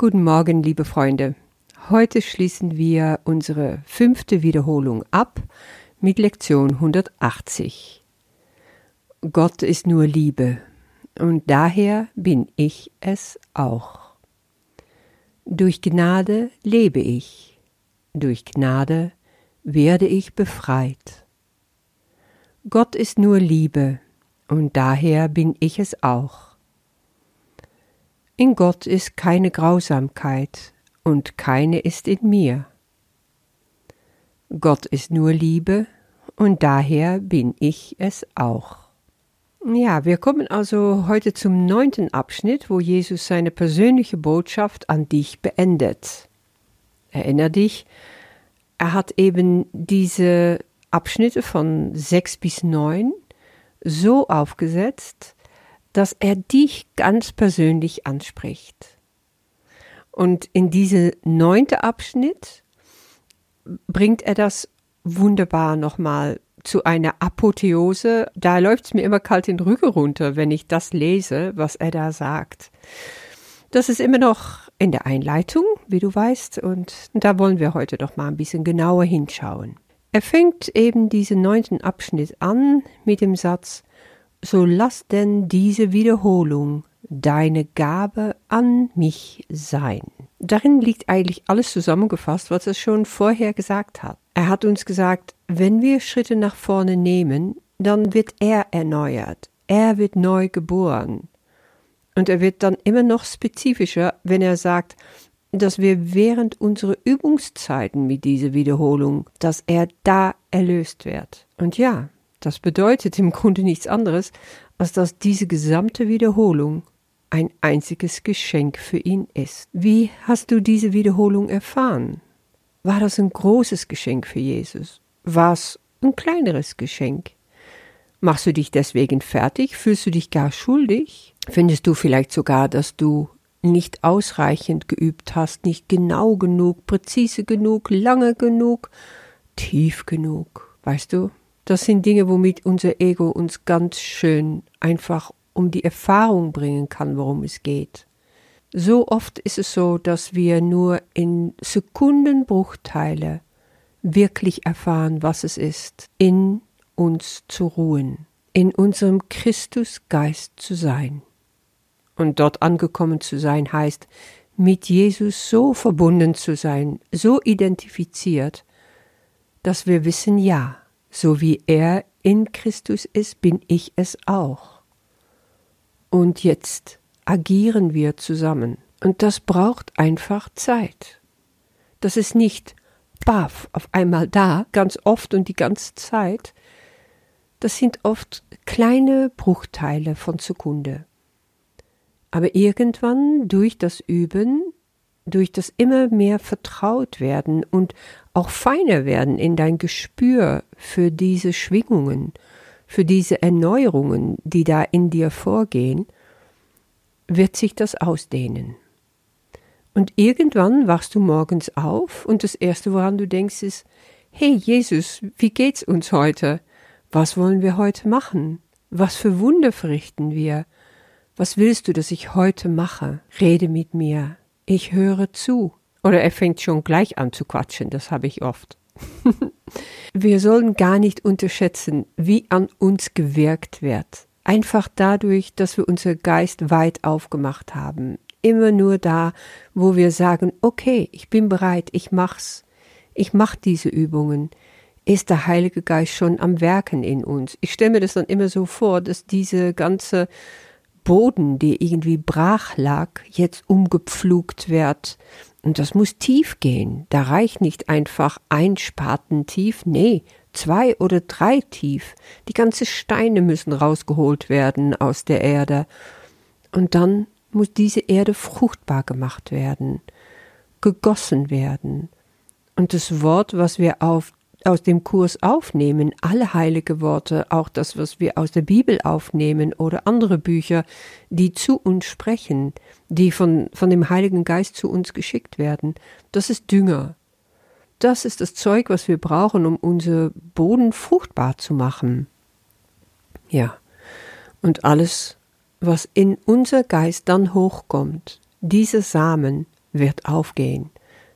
Guten Morgen, liebe Freunde. Heute schließen wir unsere fünfte Wiederholung ab mit Lektion 180. Gott ist nur Liebe und daher bin ich es auch. Durch Gnade lebe ich, durch Gnade werde ich befreit. Gott ist nur Liebe und daher bin ich es auch. In Gott ist keine Grausamkeit und keine ist in mir. Gott ist nur Liebe und daher bin ich es auch. Ja, wir kommen also heute zum neunten Abschnitt, wo Jesus seine persönliche Botschaft an dich beendet. Erinner dich, er hat eben diese Abschnitte von sechs bis neun so aufgesetzt, dass er dich ganz persönlich anspricht. Und in diese neunte Abschnitt bringt er das wunderbar nochmal zu einer Apotheose. Da läuft es mir immer kalt den Rücken runter, wenn ich das lese, was er da sagt. Das ist immer noch in der Einleitung, wie du weißt, und da wollen wir heute doch mal ein bisschen genauer hinschauen. Er fängt eben diesen neunten Abschnitt an mit dem Satz So lass denn diese Wiederholung deine Gabe an mich sein. Darin liegt eigentlich alles zusammengefasst, was er schon vorher gesagt hat. Er hat uns gesagt, wenn wir Schritte nach vorne nehmen, dann wird er erneuert, er wird neu geboren. Und er wird dann immer noch spezifischer, wenn er sagt, dass wir während unserer Übungszeiten mit dieser Wiederholung, dass er da erlöst wird. Und ja, das bedeutet im Grunde nichts anderes, als dass diese gesamte Wiederholung ein einziges Geschenk für ihn ist. Wie hast du diese Wiederholung erfahren? War das ein großes Geschenk für Jesus? War es ein kleineres Geschenk? Machst du dich deswegen fertig? Fühlst du dich gar schuldig? Findest du vielleicht sogar, dass du nicht ausreichend geübt hast, nicht genau genug, präzise genug, lange genug, tief genug? Weißt du, das sind Dinge, womit unser Ego uns ganz schön einfach um die Erfahrung bringen kann, worum es geht. So oft ist es so, dass wir nur in Sekundenbruchteile wirklich erfahren, was es ist, in uns zu ruhen, in unserem Christusgeist zu sein. Und dort angekommen zu sein heißt, mit Jesus so verbunden zu sein, so identifiziert, dass wir wissen, ja, so wie er in Christus ist, bin ich es auch. Und jetzt agieren wir zusammen. Und das braucht einfach Zeit. Das ist nicht baff auf einmal da, ganz oft und die ganze Zeit. Das sind oft kleine Bruchteile von Sekunde. Aber irgendwann durch das Üben, durch das immer mehr vertraut werden und auch feiner werden in dein Gespür für diese Schwingungen für diese Erneuerungen, die da in dir vorgehen, wird sich das ausdehnen. Und irgendwann wachst du morgens auf und das Erste, woran du denkst, ist, hey Jesus, wie geht's uns heute? Was wollen wir heute machen? Was für Wunder verrichten wir? Was willst du, dass ich heute mache? Rede mit mir. Ich höre zu. Oder er fängt schon gleich an zu quatschen, das habe ich oft. Wir sollen gar nicht unterschätzen, wie an uns gewirkt wird. Einfach dadurch, dass wir unser Geist weit aufgemacht haben. Immer nur da, wo wir sagen, okay, ich bin bereit, ich mach's. Ich mach diese Übungen. Ist der Heilige Geist schon am Werken in uns? Ich stelle mir das dann immer so vor, dass diese ganze Boden, der irgendwie brach lag, jetzt umgepflugt wird und das muss tief gehen. Da reicht nicht einfach ein Spaten tief, nee, zwei oder drei tief. Die ganzen Steine müssen rausgeholt werden aus der Erde. Und dann muss diese Erde fruchtbar gemacht werden, gegossen werden. Und das Wort, was wir auf aus dem Kurs aufnehmen, alle heilige Worte, auch das, was wir aus der Bibel aufnehmen oder andere Bücher, die zu uns sprechen, die von, von dem Heiligen Geist zu uns geschickt werden, das ist Dünger. Das ist das Zeug, was wir brauchen, um unser Boden fruchtbar zu machen. Ja. Und alles, was in unser Geist dann hochkommt, diese Samen wird aufgehen.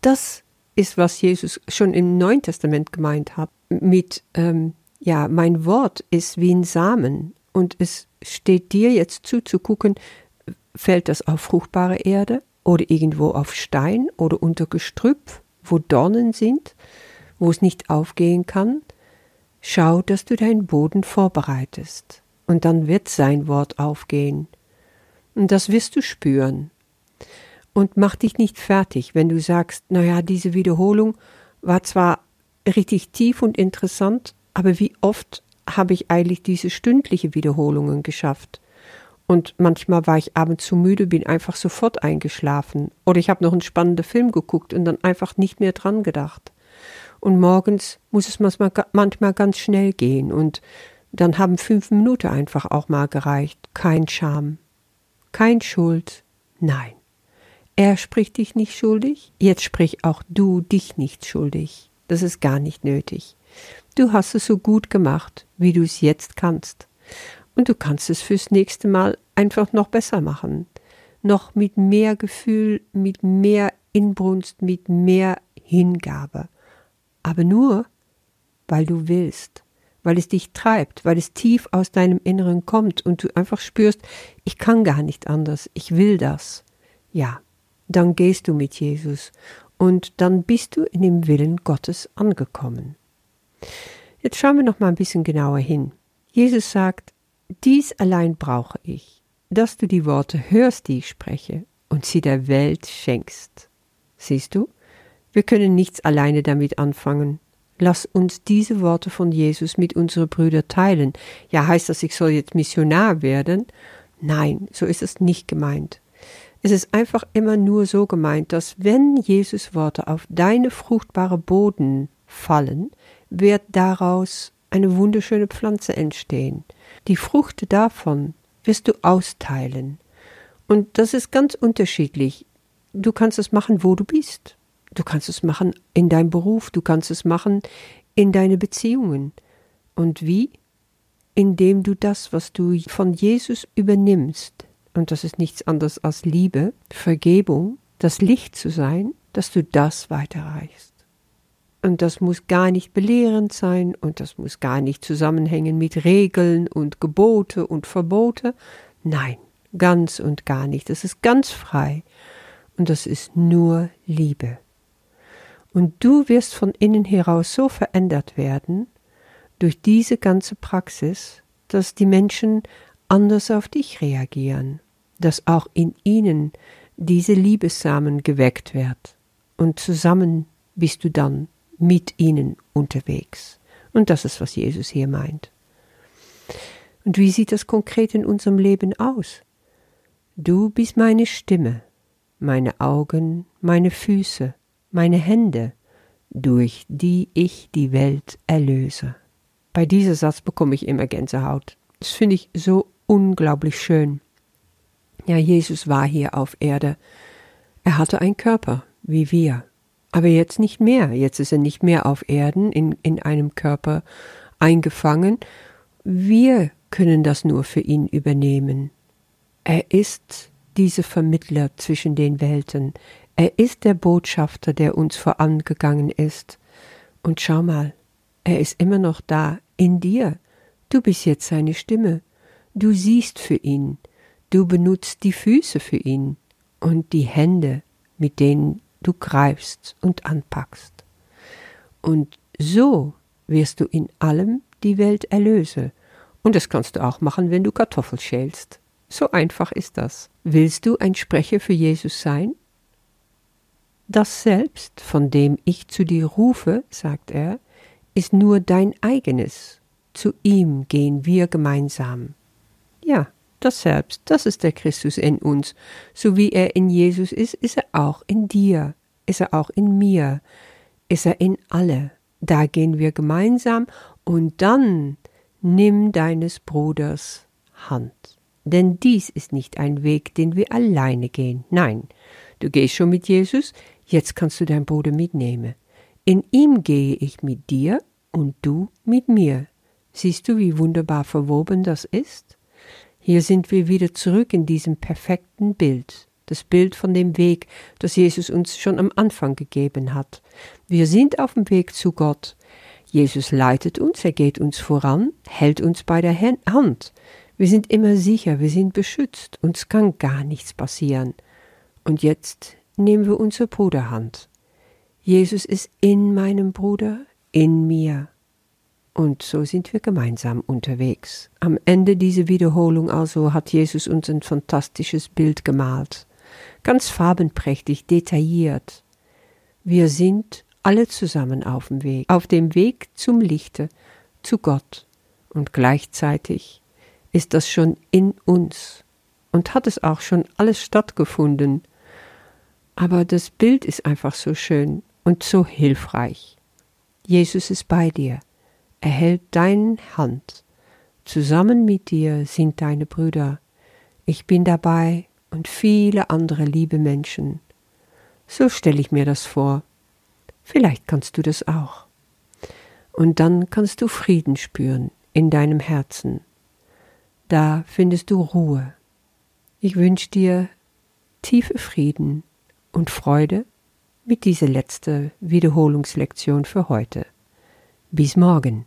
Das ist, was Jesus schon im Neuen Testament gemeint hat. Mit, ähm, ja, mein Wort ist wie ein Samen und es steht dir jetzt zu, zu gucken, fällt das auf fruchtbare Erde oder irgendwo auf Stein oder unter Gestrüpp, wo Dornen sind, wo es nicht aufgehen kann. Schau, dass du deinen Boden vorbereitest, und dann wird sein Wort aufgehen. Und das wirst du spüren. Und mach dich nicht fertig, wenn du sagst, naja, diese Wiederholung war zwar richtig tief und interessant, aber wie oft habe ich eigentlich diese stündliche Wiederholungen geschafft? Und manchmal war ich abends zu müde, bin einfach sofort eingeschlafen. Oder ich habe noch einen spannenden Film geguckt und dann einfach nicht mehr dran gedacht. Und morgens muss es manchmal ganz schnell gehen und dann haben fünf Minuten einfach auch mal gereicht. Kein Scham, kein Schuld, nein. Er spricht dich nicht schuldig, jetzt sprich auch du dich nicht schuldig. Das ist gar nicht nötig. Du hast es so gut gemacht, wie du es jetzt kannst. Und du kannst es fürs nächste Mal einfach noch besser machen. Noch mit mehr Gefühl, mit mehr Inbrunst, mit mehr Hingabe. Aber nur, weil du willst, weil es dich treibt, weil es tief aus deinem Inneren kommt und du einfach spürst, ich kann gar nicht anders, ich will das. Ja, dann gehst du mit Jesus und dann bist du in dem Willen Gottes angekommen. Jetzt schauen wir noch mal ein bisschen genauer hin. Jesus sagt, dies allein brauche ich, dass du die Worte hörst, die ich spreche, und sie der Welt schenkst. Siehst du, wir können nichts alleine damit anfangen. Lass uns diese Worte von Jesus mit unseren Brüdern teilen. Ja, heißt das, ich soll jetzt Missionar werden? Nein, so ist es nicht gemeint. Es ist einfach immer nur so gemeint, dass wenn Jesus Worte auf deine fruchtbare Boden fallen, wird daraus eine wunderschöne Pflanze entstehen. Die Frucht davon wirst du austeilen. Und das ist ganz unterschiedlich. Du kannst es machen, wo du bist. Du kannst es machen in deinem Beruf, du kannst es machen in deine Beziehungen. Und wie? Indem du das, was du von Jesus übernimmst, und das ist nichts anderes als Liebe, Vergebung, das Licht zu sein, dass du das weiterreichst. Und das muss gar nicht belehrend sein und das muss gar nicht zusammenhängen mit Regeln und Gebote und Verbote. Nein, ganz und gar nicht. Das ist ganz frei und das ist nur Liebe. Und du wirst von innen heraus so verändert werden durch diese ganze Praxis, dass die Menschen anders auf dich reagieren, dass auch in ihnen diese Liebessamen geweckt wird und zusammen bist du dann mit ihnen unterwegs. Und das ist, was Jesus hier meint. Und wie sieht das konkret in unserem Leben aus? Du bist meine Stimme, meine Augen, meine Füße, meine Hände, durch die ich die Welt erlöse. Bei diesem Satz bekomme ich immer Gänsehaut. Das finde ich so unglaublich schön. Ja, Jesus war hier auf Erde. Er hatte einen Körper, wie wir. Aber jetzt nicht mehr. Jetzt ist er nicht mehr auf Erden in, in einem Körper eingefangen. Wir können das nur für ihn übernehmen. Er ist dieser Vermittler zwischen den Welten. Er ist der Botschafter, der uns vorangegangen ist. Und schau mal, er ist immer noch da, in dir. Du bist jetzt seine Stimme. Du siehst für ihn. Du benutzt die Füße für ihn und die Hände, mit denen du greifst und anpackst. Und so wirst du in allem die Welt erlöse. Und das kannst du auch machen, wenn du Kartoffel schälst. So einfach ist das. Willst du ein Sprecher für Jesus sein? Das Selbst, von dem ich zu dir rufe, sagt er, ist nur dein eigenes. Zu ihm gehen wir gemeinsam. Ja, das Selbst, das ist der Christus in uns. So wie er in Jesus ist, ist er auch in dir, ist er auch in mir, ist er in alle. Da gehen wir gemeinsam und dann nimm deines Bruders Hand. Denn dies ist nicht ein Weg, den wir alleine gehen. Nein, du gehst schon mit Jesus, jetzt kannst du deinen Bruder mitnehmen. In ihm gehe ich mit dir und du mit mir. Siehst du, wie wunderbar verwoben das ist? Hier sind wir wieder zurück in diesem perfekten Bild. das Bild von dem Weg, das Jesus uns schon am Anfang gegeben hat. Wir sind auf dem Weg zu Gott. Jesus leitet uns, er geht uns voran, hält uns bei der Hand. Wir sind immer sicher, wir sind beschützt, uns kann gar nichts passieren. Und jetzt nehmen wir unsere Bruderhand. Jesus ist in meinem Bruder, in mir. Und so sind wir gemeinsam unterwegs. Am Ende dieser Wiederholung also hat Jesus uns ein fantastisches Bild gemalt. Ganz farbenprächtig, detailliert. Wir sind alle zusammen auf dem Weg, auf dem Weg zum Lichte, zu Gott. Und gleichzeitig ist das schon in uns und hat es auch schon alles stattgefunden. Aber das Bild ist einfach so schön und so hilfreich. Jesus ist bei dir. Er hält deine Hand. Zusammen mit dir sind deine Brüder. Ich bin dabei und viele andere liebe Menschen. So stelle ich mir das vor. Vielleicht kannst du das auch. Und dann kannst du Frieden spüren in deinem Herzen. Da findest du Ruhe. Ich wünsche dir tiefe Frieden und Freude mit dieser letzten Wiederholungslektion für heute. Bis morgen.